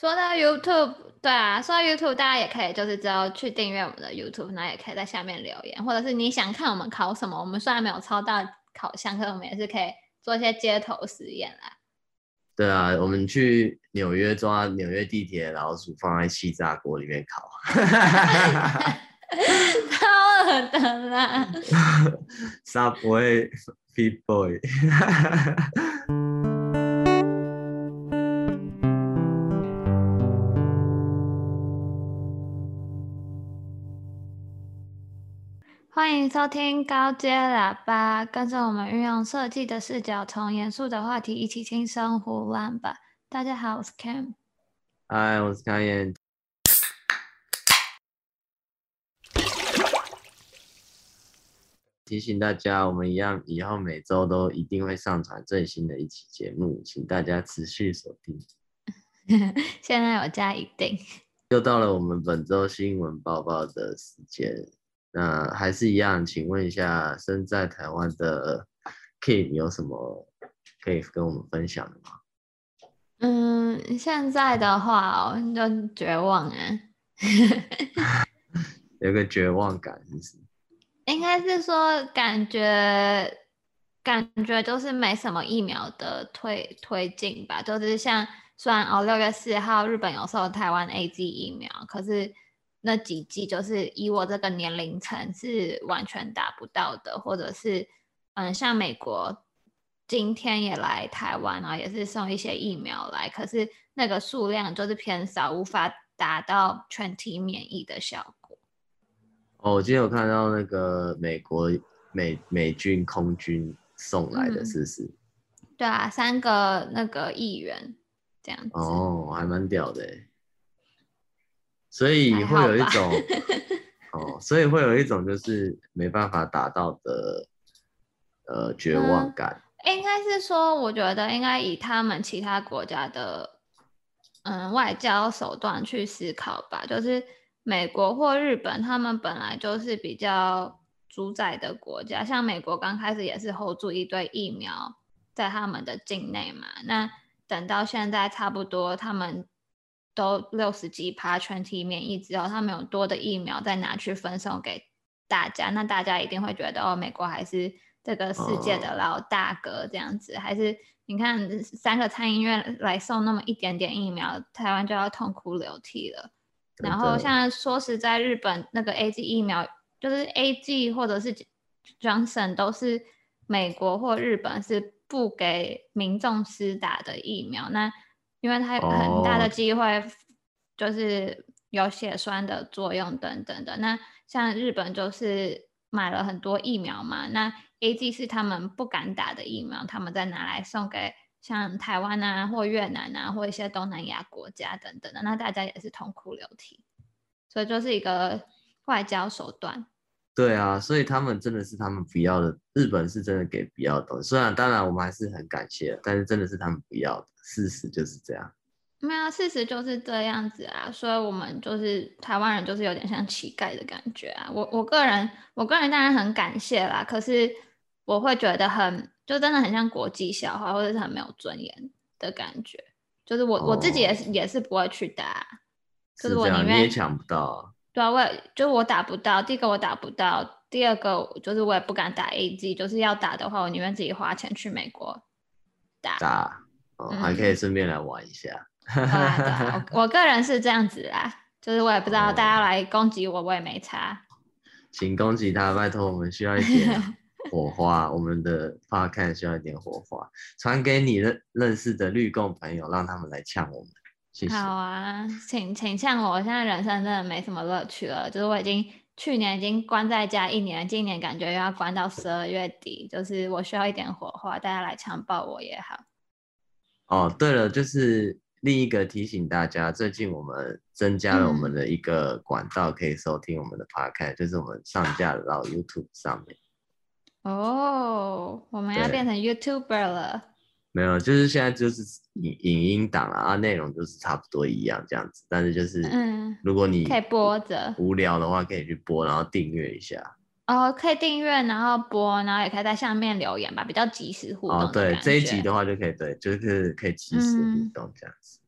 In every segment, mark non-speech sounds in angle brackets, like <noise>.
说到 YouTube，对啊，说到 YouTube，大家也可以就是只要去订阅我们的 YouTube，那也可以在下面留言，或者是你想看我们考什么，我们虽然没有抄到考项，可是我们也是可以做一些街头实验啦。对啊，我们去纽约抓纽约地铁的老鼠，放在气炸锅里面烤。超恶的啦！<laughs> Subway Pit Boy。<laughs> 欢迎收听高阶喇叭，跟着我们运用设计的视角，从严肃的话题一起轻松胡乱吧。大家好，我是 Cam。嗨，我是康燕。提醒大家，我们一样以后每周都一定会上传最新的一期节目，请大家持续锁定。现在我加一定。又到了我们本周新闻报报的时间。那还是一样，请问一下，身在台湾的 Kim 有什么可以跟我们分享的吗？嗯，现在的话哦，就绝望啊，<laughs> 有个绝望感，是不是？应该是说感觉，感觉就是没什么疫苗的推推进吧，就是像虽然哦，六月四号日本有售台湾 A G 疫苗，可是。那几剂就是以我这个年龄层是完全达不到的，或者是嗯，像美国今天也来台湾，然后也是送一些疫苗来，可是那个数量就是偏少，无法达到全体免疫的效果。哦，我今天有看到那个美国美美军空军送来的，是不是？对啊，三个那个议员这样子。哦，还蛮屌的。所以会有一种 <laughs> 哦，所以会有一种就是没办法达到的呃绝望感。嗯，应该是说，我觉得应该以他们其他国家的嗯外交手段去思考吧。就是美国或日本，他们本来就是比较主宰的国家，像美国刚开始也是 hold 住一堆疫苗在他们的境内嘛。那等到现在差不多他们。都六十几趴全体免疫之后，他们有多的疫苗再拿去分送给大家，那大家一定会觉得哦，美国还是这个世界的老大哥这样子，哦、还是你看三个参议院来送那么一点点疫苗，台湾就要痛哭流涕了。然后像说实在，日本那个 A G 疫苗，就是 A G 或者是 Johnson 都是美国或日本是不给民众施打的疫苗，那。因为它有很大的机会，就是有血栓的作用等等的。Oh. 那像日本就是买了很多疫苗嘛，那 A G 是他们不敢打的疫苗，他们再拿来送给像台湾啊或越南啊或一些东南亚国家等等的，那大家也是痛哭流涕。所以就是一个外交手段。对啊，所以他们真的是他们不要的，日本是真的给不要的东西。虽然当然我们还是很感谢，但是真的是他们不要的。事实就是这样，没有，事实就是这样子啊，所以我们就是台湾人，就是有点像乞丐的感觉啊。我我个人，我个人当然很感谢啦，可是我会觉得很，就真的很像国际笑话，或者是很没有尊严的感觉。就是我、哦、我自己也是也是不会去打，就是我宁愿你也抢不到，对啊，我也就我打不到，第一个我打不到，第二个就是我也不敢打 AZ，就是要打的话，我宁愿自己花钱去美国打。打哦、还可以顺便来玩一下。我 <laughs> 我个人是这样子啦，就是我也不知道大家来攻击我，我也没差。请攻击他，拜托，我们需要一点 <laughs> 火花，我们的 podcast 需要一点火花，传给你认认识的绿共朋友，让他们来呛我们。谢谢。好啊，请请像我，我现在人生真的没什么乐趣了，就是我已经去年已经关在家一年，今年感觉又要关到十二月底，就是我需要一点火花，大家来强暴我也好。哦，对了，就是另一个提醒大家，最近我们增加了我们的一个管道，可以收听我们的 podcast，、嗯、就是我们上架到 YouTube 上面。哦，我们要变成 YouTuber 了？没有，就是现在就是影影音档啊，内容就是差不多一样这样子，但是就是，嗯，如果你可以播着无聊的话，可以去播，然后订阅一下。哦，可以订阅，然后播，然后也可以在下面留言吧，比较即时互动。哦，对，这一集的话就可以，对，就是可以即时互动这样子。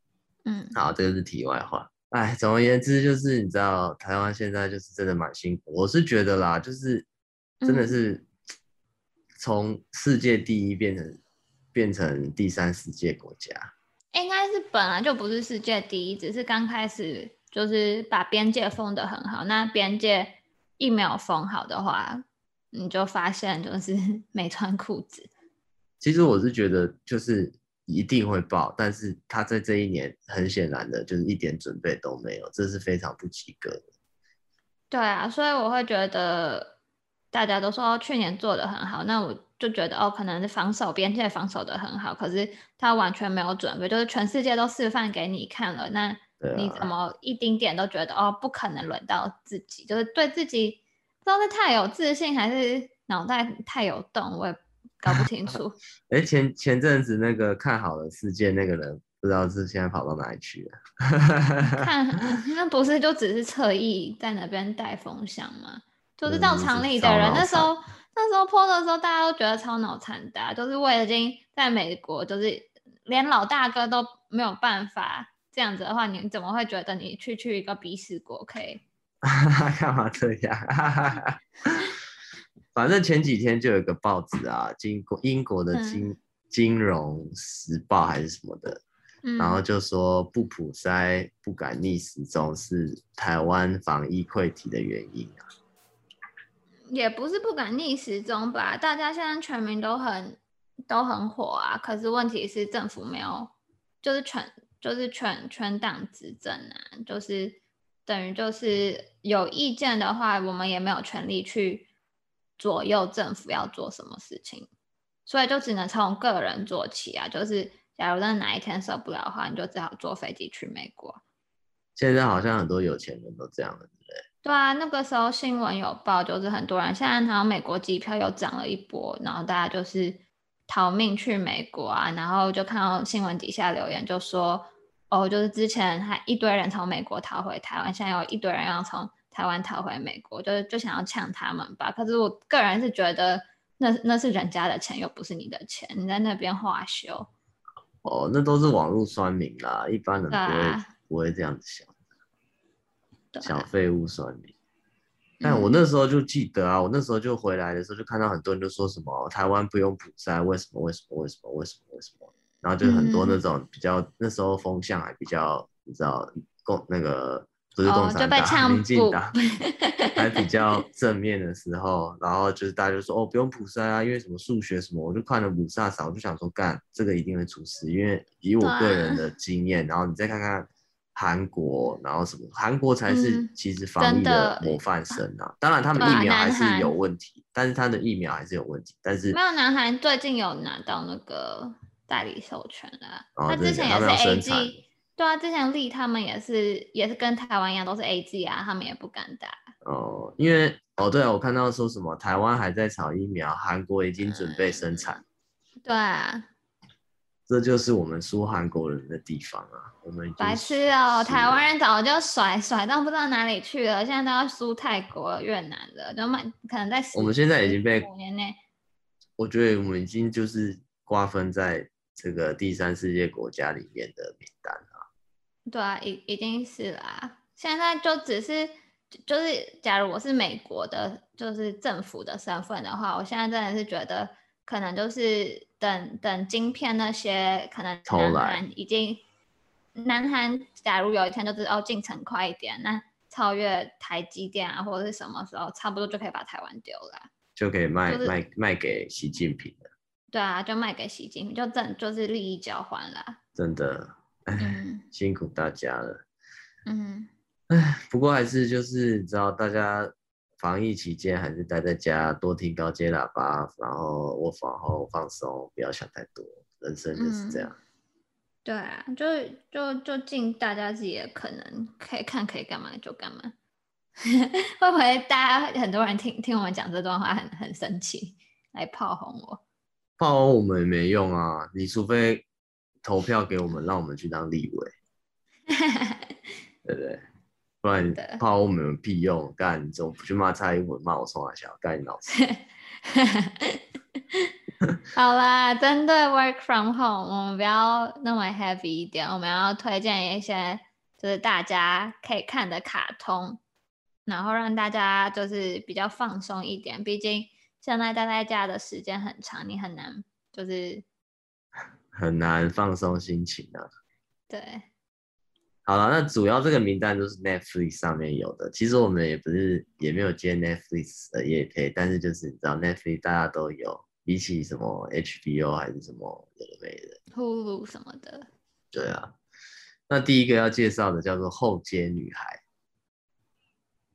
嗯，好，这个是题外话。哎，总而言之，就是你知道，台湾现在就是真的蛮辛苦。我是觉得啦，就是真的是从世界第一变成、嗯、变成第三世界国家。应该是本来就不是世界第一，只是刚开始就是把边界封得很好。那边界一没有封好的话，你就发现就是 <laughs> 没穿裤子。其实我是觉得就是。一定会爆，但是他在这一年很显然的就是一点准备都没有，这是非常不及格的。对啊，所以我会觉得大家都说去年做的很好，那我就觉得哦，可能是防守边界防守的很好，可是他完全没有准备，就是全世界都示范给你看了，那你怎么一丁点都觉得哦，不可能轮到自己，就是对自己不知道是太有自信还是脑袋太有洞，我也。搞不清楚。<laughs> 哎、欸，前前阵子那个看好了世界那个人，不知道是现在跑到哪里去了。<laughs> 看，<laughs> 那不是就只是侧翼在那边带风向吗？就是到厂里的人，那时候那时候 po 的时候，大家都觉得超脑残的，就是为了已经在美国，就是连老大哥都没有办法这样子的话，你怎么会觉得你去去一个鼻屎国可以？<laughs> 干嘛这样？<laughs> 反正前几天就有一个报纸啊，经过英国的金、嗯、金融时报还是什么的，嗯、然后就说不普塞不敢逆时钟是台湾防疫溃堤的原因啊。也不是不敢逆时钟吧，大家现在全民都很都很火啊，可是问题是政府没有，就是全就是全全党执政啊，就是等于就是有意见的话，我们也没有权利去。左右政府要做什么事情，所以就只能从个人做起啊。就是假如真的哪一天受不了的话，你就只好坐飞机去美国。现在好像很多有钱人都这样了，对啊，那个时候新闻有报，就是很多人现在好像美国机票又涨了一波，然后大家就是逃命去美国啊。然后就看到新闻底下留言就说，哦，就是之前还一堆人从美国逃回台湾，现在有一堆人要从。台湾逃回美国，就是就想要抢他们吧。可是我个人是觉得那，那那是人家的钱，又不是你的钱，你在那边花休。哦，那都是网络酸民啦，一般人不会、啊、不会这样子想。小废物酸民。但我那时候就记得啊，我那时候就回来的时候就看到很多人就说什么台湾不用普筛，为什么？为什么？为什么？为什么？为什么？然后就很多那种比较、嗯、那时候风向还比较你知道共那个。不是共产党、民进党 <laughs> 还比较正面的时候，然后就是大家就说哦，不用普筛啊，因为什么数学什么，我就看了五煞少，我就想说干这个一定会出事，因为以我个人的经验，然后你再看看韩国，然后什么韩国才是其实防疫的模范生啊，当然他们疫苗还是有问题，但是他的疫苗还是有问题，但是没有南韩最近有拿到那个代理授权了，他之前也是 AG。对啊，之前立他们也是，也是跟台湾一样，都是 A G 啊，他们也不敢打。哦，因为哦，对啊，我看到说什么台湾还在炒疫苗，韩国已经准备生产。嗯、对啊，这就是我们输韩国人的地方啊，我们白痴哦，台湾人早就甩甩到不知道哪里去了，现在都要输泰国、越南了，就蛮可能在我们现在已经被五年内，我觉得我们已经就是瓜分在这个第三世界国家里面的名单了。对啊，一一定是啦。现在就只是，就是假如我是美国的，就是政府的身份的话，我现在真的是觉得，可能就是等等晶片那些，可能南韩已经，南韩假如有一天就是哦进程快一点，那超越台积电啊，或者是什么时候，差不多就可以把台湾丢了，就可以卖、就是、卖卖给习近平了。对啊，就卖给习近平，就正就是利益交换了。真的。哎，嗯、辛苦大家了。嗯，哎，不过还是就是你知道，大家防疫期间还是待在家，多听高阶喇叭，然后我房后放松，不要想太多，人生就是这样。嗯、对啊，就就就尽大家自己的可能，可以看可以干嘛就干嘛。<laughs> 会不会大家很多人听听我们讲这段话很很生气，来炮轰我？炮轰我们也没用啊，你除非。投票给我们，让我们去当立委，<laughs> 对不对？不然怕我们有屁用？干你不去骂蔡英文，骂我宋海小，干你老 <laughs> 师。<laughs> 好啦，针对 work from home，我们不要那么 heavy 一点，我们要推荐一些就是大家可以看的卡通，然后让大家就是比较放松一点。毕竟现在待在家的时间很长，你很难就是很难放松心情啊。对。好了，那主要这个名单都是 Netflix 上面有的。其实我们也不是也没有接 Netflix 的业配，但是就是你知道 Netflix 大家都有，比起什么 HBO 还是什么有的没的，Hulu 什么的。对啊，那第一个要介绍的叫做《后街女孩》。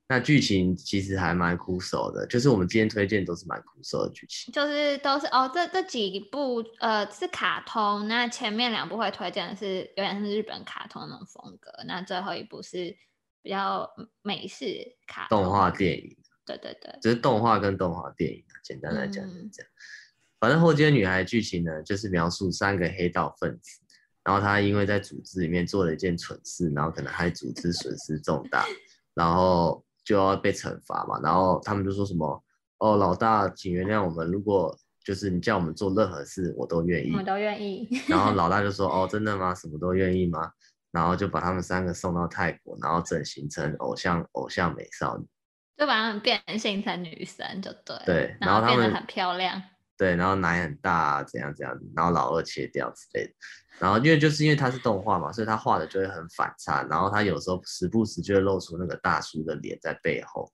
那剧情其实还蛮苦手的，就是我们今天推荐都是蛮苦手的剧情，就是都是哦，这这几部呃是卡通，那前面两部会推荐的是有点是日本卡通那种风格，那最后一部是比较美式卡通动画电影，对对对，就是动画跟动画电影，简单来讲就是这样。嗯、反正后街女孩剧情呢，就是描述三个黑道分子，然后他因为在组织里面做了一件蠢事，然后可能害组织损失重大，然后。就要被惩罚嘛，然后他们就说什么哦，老大，请原谅我们，如果就是你叫我们做任何事，我都愿意，我都愿意。<laughs> 然后老大就说哦，真的吗？什么都愿意吗？然后就把他们三个送到泰国，然后整形成偶像偶像美少女，就把他们变性成女生，就对。对，然后变得很漂亮。对，然后奶很大，怎样怎样，然后老二切掉之类的，然后因为就是因为它是动画嘛，所以他画的就会很反差，然后他有时候时不时就会露出那个大叔的脸在背后，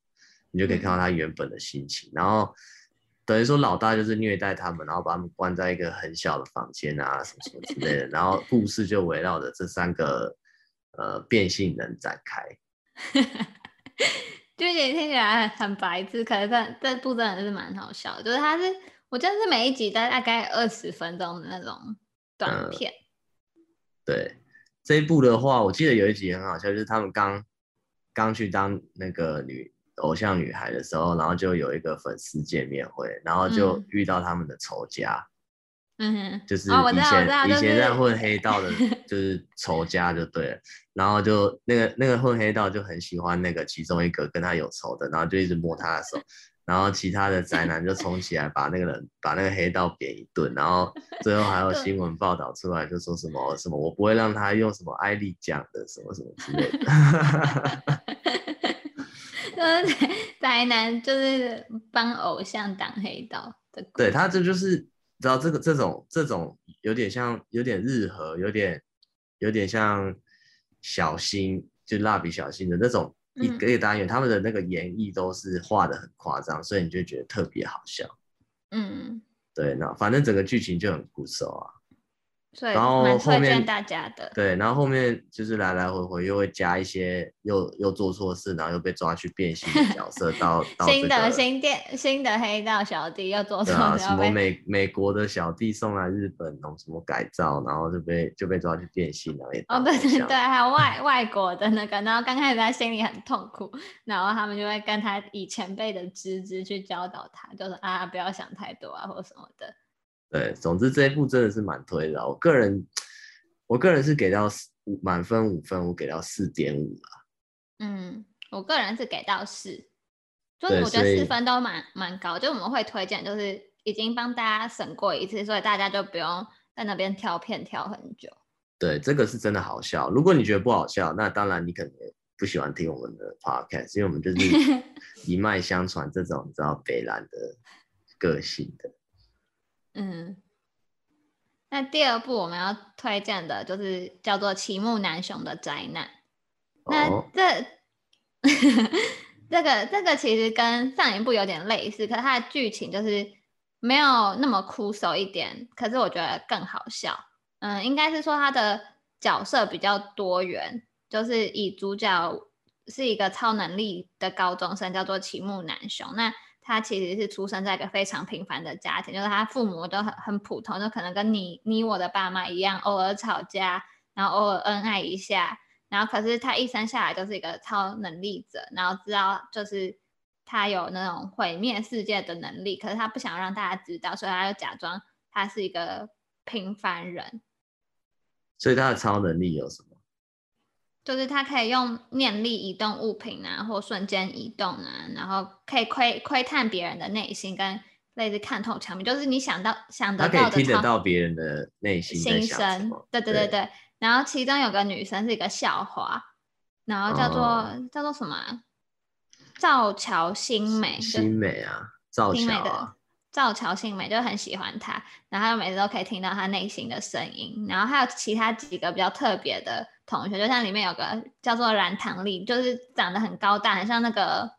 你就可以看到他原本的心情，然后等于说老大就是虐待他们，然后把他们关在一个很小的房间啊，什么什么之类的，然后故事就围绕着这三个呃变性人展开，<laughs> 就也听起来很白痴，可是但这部真的是蛮好笑的，就是他是。我觉得是每一集都大概二十分钟的那种短片。嗯。对，这一部的话，我记得有一集很好笑，就是他们刚刚去当那个女偶像女孩的时候，然后就有一个粉丝见面会，然后就遇到他们的仇家。嗯哼，就是以前、哦、以前在混黑道的，<laughs> 就是仇家就对了。然后就那个那个混黑道就很喜欢那个其中一个跟他有仇的，然后就一直摸他的手。然后其他的宅男就冲起来把那个人把那个黑道扁一顿，然后最后还有新闻报道出来，就说什么什么我不会让他用什么艾丽讲的什么什么之类的。<laughs> 就是 <laughs> 宅男就是帮偶像挡黑道的。对，他这就是知道这个这种这种有点像有点日和，有点有点像小新就蜡笔小新的那种。一个一个单元，他们的那个演绎都是画的很夸张，所以你就觉得特别好笑。嗯，对，那反正整个剧情就很酷手啊。然后后面大家的对，然后后面就是来来回回又会加一些又又做错事，然后又被抓去变性的角色 <laughs> 到，到新的新店新的黑道小弟又做错什么美美国的小弟送来日本弄什么改造，然后就被就被抓去变性了。哦，对对对，还有外外国的那个，然后刚开始他心里很痛苦，然后他们就会跟他以前辈的资质去教导他，就是啊不要想太多啊或什么的。对，总之这一部真的是蛮推的。我个人，我个人是给到五满分五分，我给到四点五了。嗯，我个人是给到四，就是我觉得四分都蛮蛮高。就我们会推荐，就是已经帮大家审过一次，所以大家就不用在那边挑片挑很久。对，这个是真的好笑。如果你觉得不好笑，那当然你可能不喜欢听我们的 podcast，因为我们就是 <laughs> 一脉相传这种你知道北兰的个性的。嗯，那第二部我们要推荐的就是叫做《齐木楠雄的灾难》。那这、哦、这个这个其实跟上一部有点类似，可是它的剧情就是没有那么枯手一点，可是我觉得更好笑。嗯，应该是说他的角色比较多元，就是以主角是一个超能力的高中生，叫做齐木楠雄。那他其实是出生在一个非常平凡的家庭，就是他父母都很很普通，就可能跟你你我的爸妈一样，偶尔吵架，然后偶尔恩爱一下，然后可是他一生下来就是一个超能力者，然后知道就是他有那种毁灭世界的能力，可是他不想让大家知道，所以他就假装他是一个平凡人。所以他的超能力有什么？就是他可以用念力移动物品啊，或瞬间移动啊，然后可以窥窥探别人的内心，跟类似看透墙壁，就是你想到想得到的，他可以听得到别人的内心心声。对对对对，对。然后其中有个女生是一个校花，然后叫做、哦、叫做什么？赵乔新美。新美啊，赵桥啊。赵乔信美就很喜欢他，然后每次都可以听到他内心的声音。然后还有其他几个比较特别的同学，就像里面有个叫做蓝堂丽，就是长得很高大，很像那个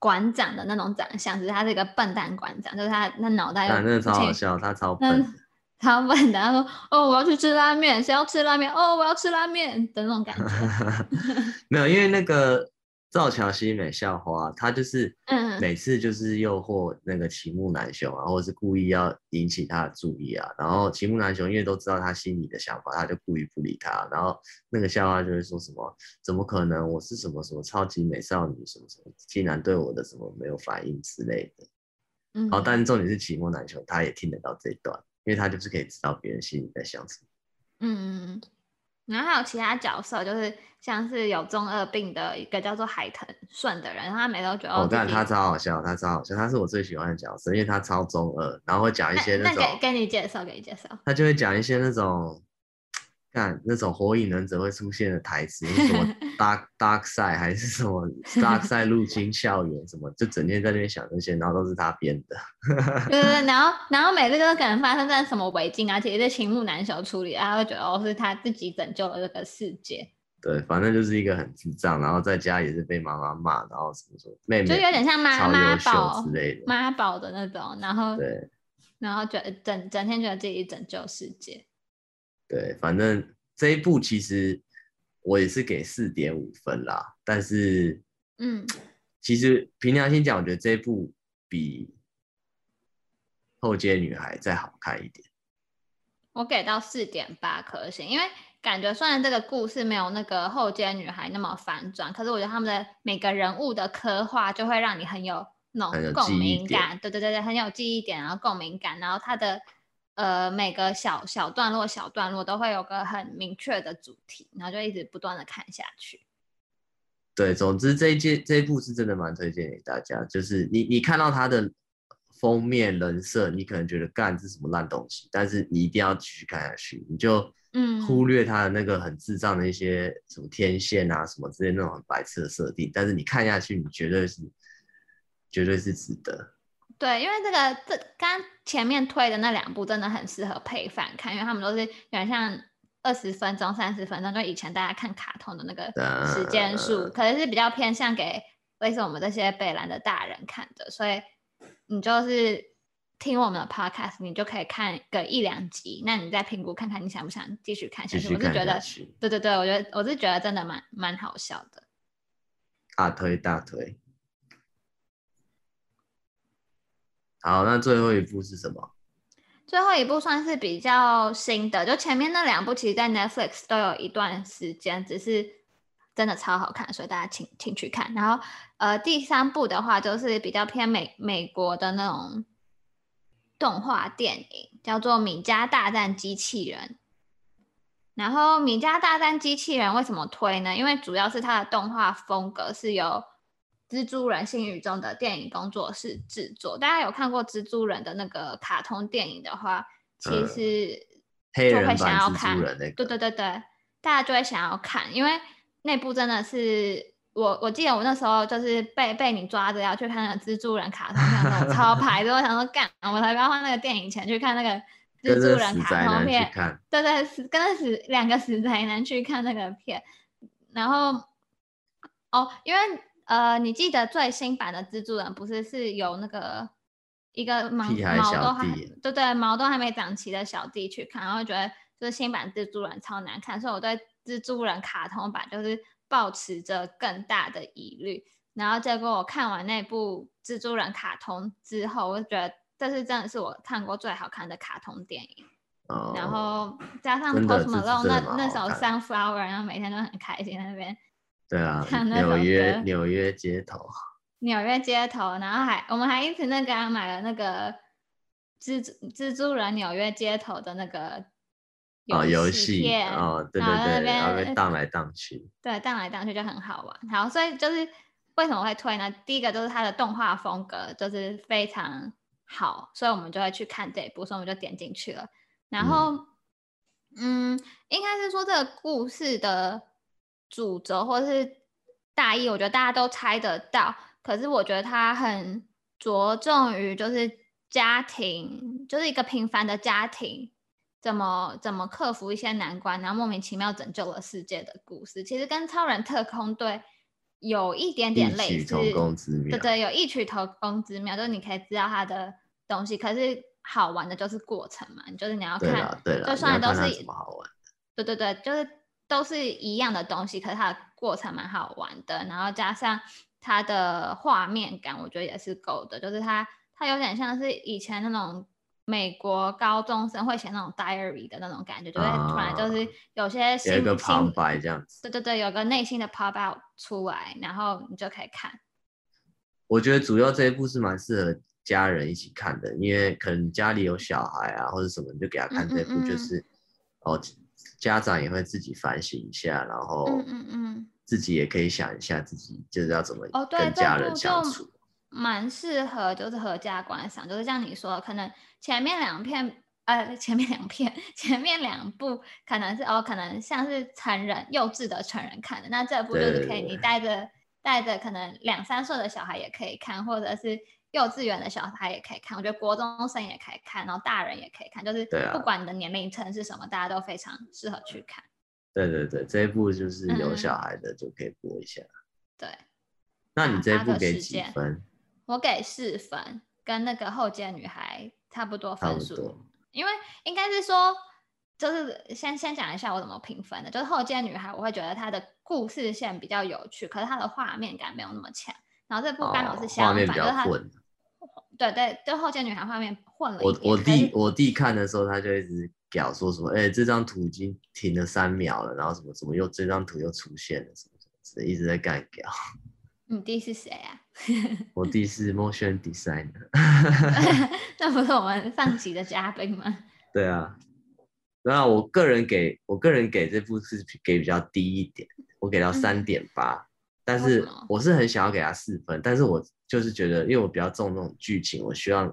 馆长的那种长相，只是他是一个笨蛋馆长，就是他那脑袋有。真的超好笑，他超笨，<laughs> 超笨的。他说：“哦，我要去吃拉面，谁要吃拉面？哦，我要吃拉面的那种感觉。<laughs> ”没有，因为那个。赵桥西美校花，她就是每次就是诱惑那个齐木楠雄啊，或者是故意要引起他的注意啊。然后齐木楠雄因为都知道他心里的想法，他就故意不理他。然后那个校花就会说什么：“怎么可能？我是什么什么超级美少女，什么什么，竟然对我的什么没有反应之类的。”然后但是重点是齐木楠雄他也听得到这一段，因为他就是可以知道别人心里在想什么。嗯嗯。然后还有其他角色，就是像是有中二病的一个叫做海藤顺的人，然后他每次都觉得我看他超好笑，他超好笑，他是我最喜欢的角色，因为他超中二，然后会讲一些那种，那给给你介绍，给你介绍，他就会讲一些那种。看那种火影忍者会出现的台词，什么 <laughs> dark dark side 还是什么 <laughs> dark side 入侵校园什么，就整天在那边想那些，然后都是他编的。对对对，<laughs> 然后然后每次都可能发生在什么违禁啊，其实是青木难雄处理，他会觉得哦是他自己拯救了这个世界。对，反正就是一个很智障，然后在家也是被妈妈骂，然后什么什么妹妹，就有点像妈妈宝之类的妈宝的那种，然后对，然后觉得整整天觉得自己拯救世界。对，反正这一部其实我也是给四点五分啦，但是，嗯，其实凭良心讲，我觉得这一部比后街女孩再好看一点。我给到四点八颗星，因为感觉虽然这个故事没有那个后街女孩那么反转，可是我觉得他们的每个人物的刻画就会让你很有那种共鸣感。对对对对，很有记忆点，然后共鸣感，然后他的。呃，每个小小段落、小段落都会有个很明确的主题，然后就一直不断的看下去。对，总之这一季这一部是真的蛮推荐给大家。就是你你看到它的封面人设，你可能觉得干这是什么烂东西，但是你一定要继续看下去，你就嗯忽略他的那个很智障的一些什么天线啊什么之类那种很白痴的设定，但是你看下去，你绝对是绝对是值得。对，因为这个这刚前面推的那两部真的很适合配饭看，因为他们都是有点像二十分钟、三十分钟，就以前大家看卡通的那个时间数，可能是比较偏向给类似我们这些北兰的大人看的，所以你就是听我们的 podcast，你就可以看个一两集，那你再评估看看你想不想继续看下去。我是觉得，对对对，我觉得我是觉得真的蛮蛮好笑的，大推大推。好，那最后一部是什么？最后一部算是比较新的，就前面那两部其实，在 Netflix 都有一段时间，只是真的超好看，所以大家请请去看。然后，呃，第三部的话就是比较偏美美国的那种动画电影，叫做《米家大战机器人》。然后，《米家大战机器人》为什么推呢？因为主要是它的动画风格是由蜘蛛人新宇宙的电影工作室制作，大家有看过蜘蛛人的那个卡通电影的话，其实就会想要看。呃那个、对对对对，大家就会想要看，因为那部真的是我我记得我那时候就是被被你抓着要去看那个蜘蛛人卡通片，<laughs> 超排的，我想说干，我才不要花那个电影钱去看那个蜘蛛人卡通片。对对，跟着死两个死宅男去看那个片，然后哦，因为。呃，你记得最新版的蜘蛛人不是是有那个一个毛毛都还对对毛都还没长齐的小弟去看，然后觉得就是新版蜘蛛人超难看，所以我对蜘蛛人卡通版就是抱持着更大的疑虑。然后结果我看完那部蜘蛛人卡通之后，我就觉得这是真的是我看过最好看的卡通电影。哦、然后加上 Post Malone 那那首 Sunflower，然后每天都很开心在那边。对啊，纽约纽约街头，<laughs> 纽约街头，然后还我们还一直那个、啊、买了那个蜘蛛蜘蛛人纽约街头的那个哦游戏哦，对对对，然后荡来荡去，对，荡来荡去就很好玩。好，所以就是为什么会推呢？第一个就是它的动画风格就是非常好，所以我们就会去看这一部，所以我们就点进去了。然后，嗯，嗯，应该是说这个故事的主轴或是大意，我觉得大家都猜得到。可是我觉得它很着重于就是家庭，就是一个平凡的家庭怎么怎么克服一些难关，然后莫名其妙拯救了世界的故事。其实跟超人特工队有一点点类似。对对，有异曲同工之妙，就是你可以知道它的东西，可是。好玩的就是过程嘛，就是你要看，就算都是对对对，就是都是一样的东西，可是它的过程蛮好玩的，然后加上它的画面感，我觉得也是够的，就是它它有点像是以前那种美国高中生会写那种 diary 的那种感觉，就会突然就是有些心、啊、有个旁白这样子，对对对，有个内心的 pop out 出来，然后你就可以看。我觉得主要这一部是蛮适合。家人一起看的，因为可能家里有小孩啊，或者什么，你就给他看这部，就是嗯嗯嗯哦，家长也会自己反省一下，然后嗯嗯嗯，自己也可以想一下自己就是要怎么跟家人相处，哦、蛮适合就是合家观赏，就是像你说，可能前面两片呃，前面两片 <laughs> 前面两部可能是哦，可能像是成人幼稚的成人看的，那这部就是可以你带着带着可能两三岁的小孩也可以看，或者是。幼稚园的小孩也可以看，我觉得国中生也可以看，然后大人也可以看，就是不管你的年龄层是什么，啊，大家都非常适合去看。对对对，这一部就是有小孩的就可以播一下。嗯、对，那你这一部给几分？我给四分，跟那个后街女孩差不多分数。因为应该是说，就是先先讲一下我怎么评分的，就是后街女孩，我会觉得她的故事线比较有趣，可是她的画面感没有那么强。然后这部刚好是相反，哦、就是她。对对，就后街女孩画面混了。我我弟我弟看的时候，他就一直屌说什么，哎、欸，这张图已经停了三秒了，然后什么什么又这张图又出现了，什么什么，一直在干屌。你弟是谁啊？<laughs> 我弟是 motion designer。<laughs> 那不是我们上集的嘉宾吗？<laughs> 对啊，那我个人给我个人给这部是给比较低一点，我给到三点八，但是我是很想要给他四分，但是我。就是觉得，因为我比较重那种剧情，我希望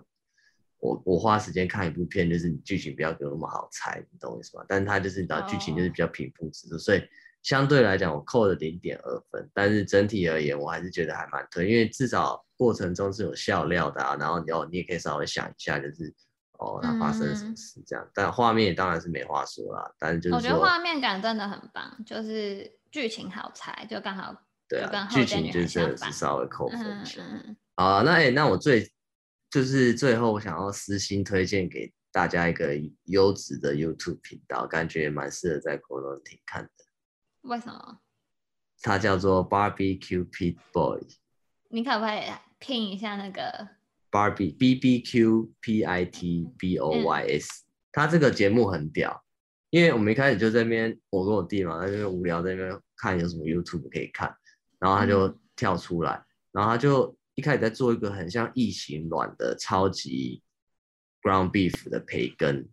我我花时间看一部片，就是剧情不要给我那么好猜，你懂我意思吗？但是它就是你知道剧情就是比较平铺直叙，所以相对来讲我扣了零点二分。但是整体而言，我还是觉得还蛮推，因为至少过程中是有笑料的啊。然后你哦，你也可以稍微想一下，就是哦，它发生了什么事这样。嗯、但画面也当然是没话说啦，但是就是我觉得画面感真的很棒，就是剧情好猜，就刚好。对啊，剧情就是是稍微扣分一下。好啊，那哎、欸，那我最就是最后我想要私心推荐给大家一个优质的 YouTube 频道，感觉也蛮适合在国内听看的。为什么？它叫做 Barbecue Pit Boy。你可不可以拼一下那个 Barbie B B Q P I T B O Y S？它这个节目很屌，因为我们一开始就在那边，我跟我弟嘛，在那边无聊，在那边看有什么 YouTube 可以看。然后他就跳出来，嗯、然后他就一开始在做一个很像异形卵的超级 ground beef 的培根，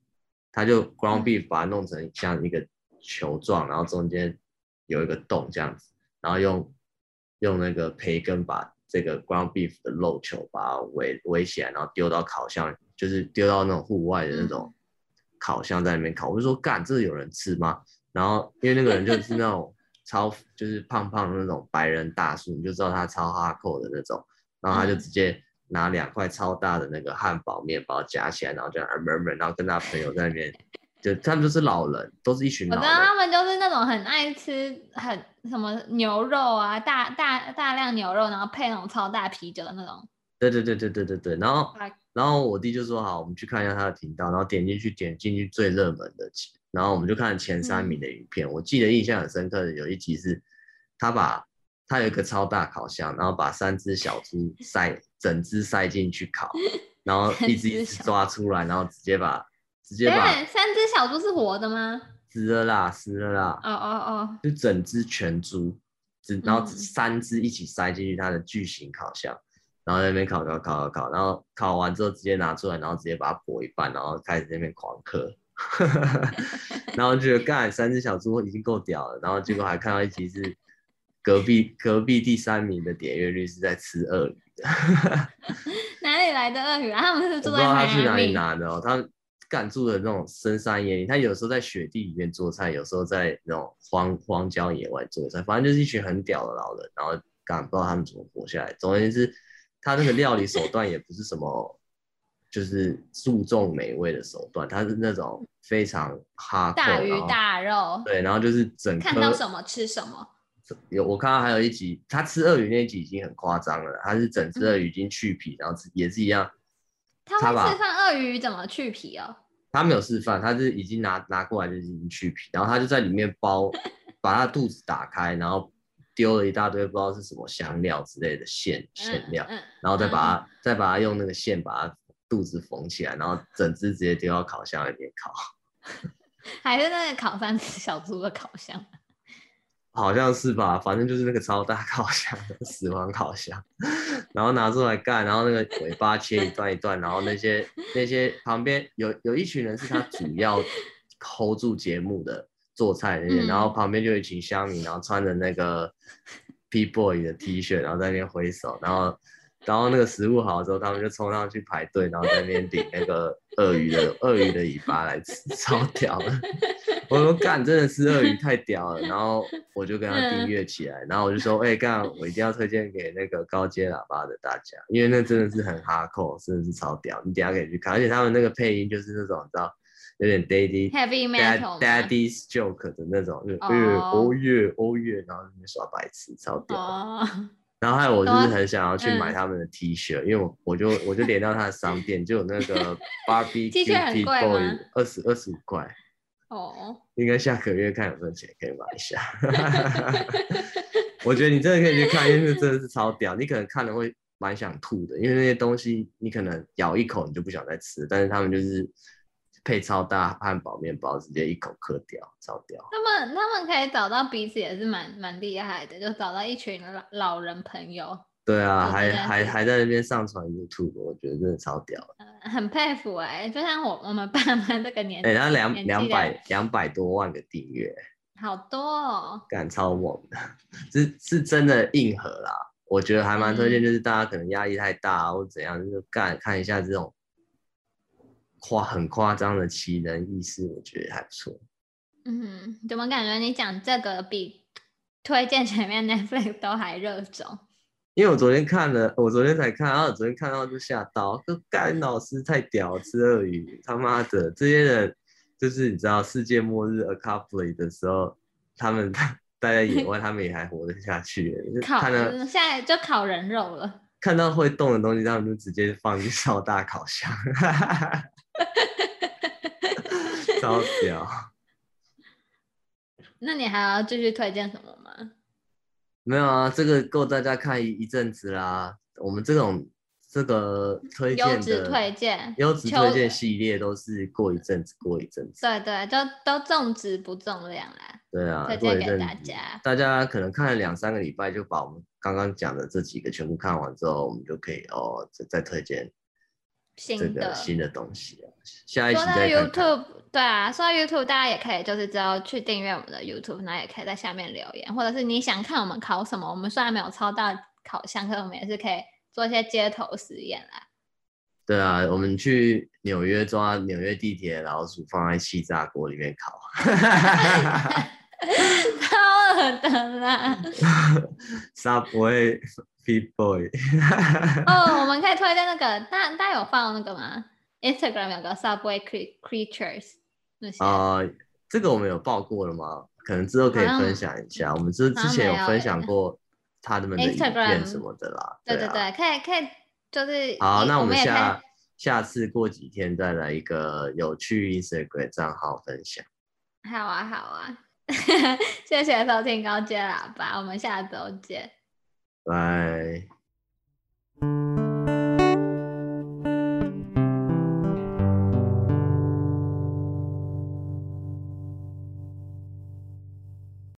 他就 ground beef 把它弄成像一个球状，然后中间有一个洞这样子，然后用用那个培根把这个 ground beef 的肉球把它围围起来，然后丢到烤箱，就是丢到那种户外的那种烤箱在里面烤。我就说干，这有人吃吗？然后因为那个人就是那种。超就是胖胖的那种白人大叔，你就知道他超哈扣的那种。然后他就直接拿两块超大的那个汉堡面包夹起来，然后就啊闷闷，然后跟他朋友在那边，就他们就是老人，都是一群老人。我知道他们就是那种很爱吃很什么牛肉啊，大大大量牛肉，然后配那种超大啤酒的那种。对对对对对对对。然后然后我弟就说好，我们去看一下他的频道，然后点进去点进去最热门的。然后我们就看前三名的影片，嗯、我记得印象很深刻的有一集是，他把他有一个超大烤箱，然后把三只小猪塞整只塞进去烤，<laughs> 然后一只一只抓出来，然后直接把直接把三只小猪是活的吗？死了啦，死了啦！哦哦哦，就整只全猪，只然后三只一起塞进去它的巨型烤箱，然后在那边烤烤烤烤烤，然后烤完之后直接拿出来，然后直接把它剖一半，然后开始在那边狂嗑。<laughs> 然后觉得干三只小猪已经够屌了，然后结果还看到一集是隔壁隔壁第三名的点阅率是在吃鳄鱼的，<laughs> 哪里里来的鳄鱼啊？他们是住在我不知道他去哪里拿的哦。他干住的那种深山野岭，他有时候在雪地里面做菜，有时候在那种荒荒郊野外做菜，反正就是一群很屌的老人。然后干不知道他们怎么活下来。总而言之，他那个料理手段也不是什么，就是注重美味的手段，他是那种非常哈大鱼大肉。对，然后就是整看到什么吃什么。有我看到还有一集，他吃鳄鱼那一集已经很夸张了，他是整只鳄鱼已经去皮，嗯、然后也是一样。他会示范鳄鱼怎么去皮哦？他没有示范，他是已经拿拿过来就已经去皮，然后他就在里面包，把他肚子打开，然后丢了一大堆不知道是什么香料之类的馅馅料，然后再把它、嗯、再把它用那个线把它肚子缝起来，然后整只直接丢到烤箱里面烤。<laughs> 还是那个烤三只 <laughs> 小猪的烤箱？<laughs> 好像是吧，反正就是那个超大烤箱，死亡烤箱，然后拿出来干，然后那个尾巴切一段一段，然后那些那些旁边有有一群人是他主要 hold 住节目的做菜那些，然后旁边就有一群乡民，然后穿着那个 P-boy 的 T 恤，然后在那边挥手，然后然后那个食物好之后，他们就冲上去排队，然后在那边顶那个 <laughs> 鳄鱼的鳄鱼的尾巴来吃，超屌的。我说干，真的是鳄鱼太屌了，然后我就跟他订阅起来，然后我就说，哎、欸、干，我一定要推荐给那个高阶喇叭的大家，因为那真的是很哈扣，真的是超屌，你等下可以去看，而且他们那个配音就是那种你知道，有点 daddy heavy metal daddy's joke 的那种，就哦耶哦耶哦耶，然后在那边耍白痴，超屌。Oh. 然后还有我就是很想要去买他们的 T 恤，嗯、因为我我就我就连到他的商店，就有那个 <laughs> Barbie T 恤 boy 二十二十五块。哦，oh. 应该下个月看有没有钱可以买一下。<laughs> 我觉得你真的可以去看，因为真的是超屌。你可能看了会蛮想吐的，因为那些东西你可能咬一口你就不想再吃，但是他们就是配超大汉堡面包，直接一口嗑掉，超屌。他们他们可以找到彼此也是蛮蛮厉害的，就找到一群老老人朋友。对啊，还还还在那边上传 YouTube，我觉得真的超屌的。很佩服哎、欸，就像我我们爸妈这个年纪，<laughs> 哎、欸，他两两百两百多万个订阅，好多哦，干超猛的，是是真的硬核啦。我觉得还蛮推荐，就是大家可能压力太大、啊、或怎样，就是干看一下这种夸很夸张的奇人异事，我觉得还不错。嗯，怎么感觉你讲这个比推荐前面 <laughs> Netflix 都还热衷？因为我昨天看了，我昨天才看，然后我昨天看到就吓到，说干老师太屌，吃鳄鱼，他妈的，这些人就是你知道世界末日 apocalypse 的时候，他们待在野外，他们也还活得下去。烤，现在就烤人肉了。看到会动的东西，他们就直接放进烧大烤箱，<laughs> 超 <laughs> 屌。<laughs> 那你还要继续推荐什么吗？没有啊，这个够大家看一一阵子啦。我们这种这个推荐的优质推荐、优质推荐系列都是过一阵子，过一阵子。对对，就都重质不重量啦。对啊，推荐给大家。大家可能看了两三个礼拜，就把我们刚刚讲的这几个全部看完之后，我们就可以哦，再再推荐这个新的东西啊。下一期再看看。对啊，说到 YouTube，大家也可以就是只要去订阅我们的 YouTube，那也可以在下面留言，或者是你想看我们考什么，我们虽然没有超大考箱，可我们也是可以做一些街头实验啦。对啊，我们去纽约抓纽约地铁的老鼠，放在气炸锅里面烤，超恶的啦！<laughs> Subway P-boy。<laughs> 哦，我们可以推荐那个，大大家有放那个吗？Instagram 有个 Subway Creatures。啊、呃，这个我们有报过了吗？可能之后可以分享一下。我们之之前有分享过他们的影片什么的啦。对对对，可以可以，就是好。那我们下下次过几天再来一个有趣 Instagram 账号分享。好啊好啊，<laughs> 谢谢收听高阶喇叭，我们下周见，拜。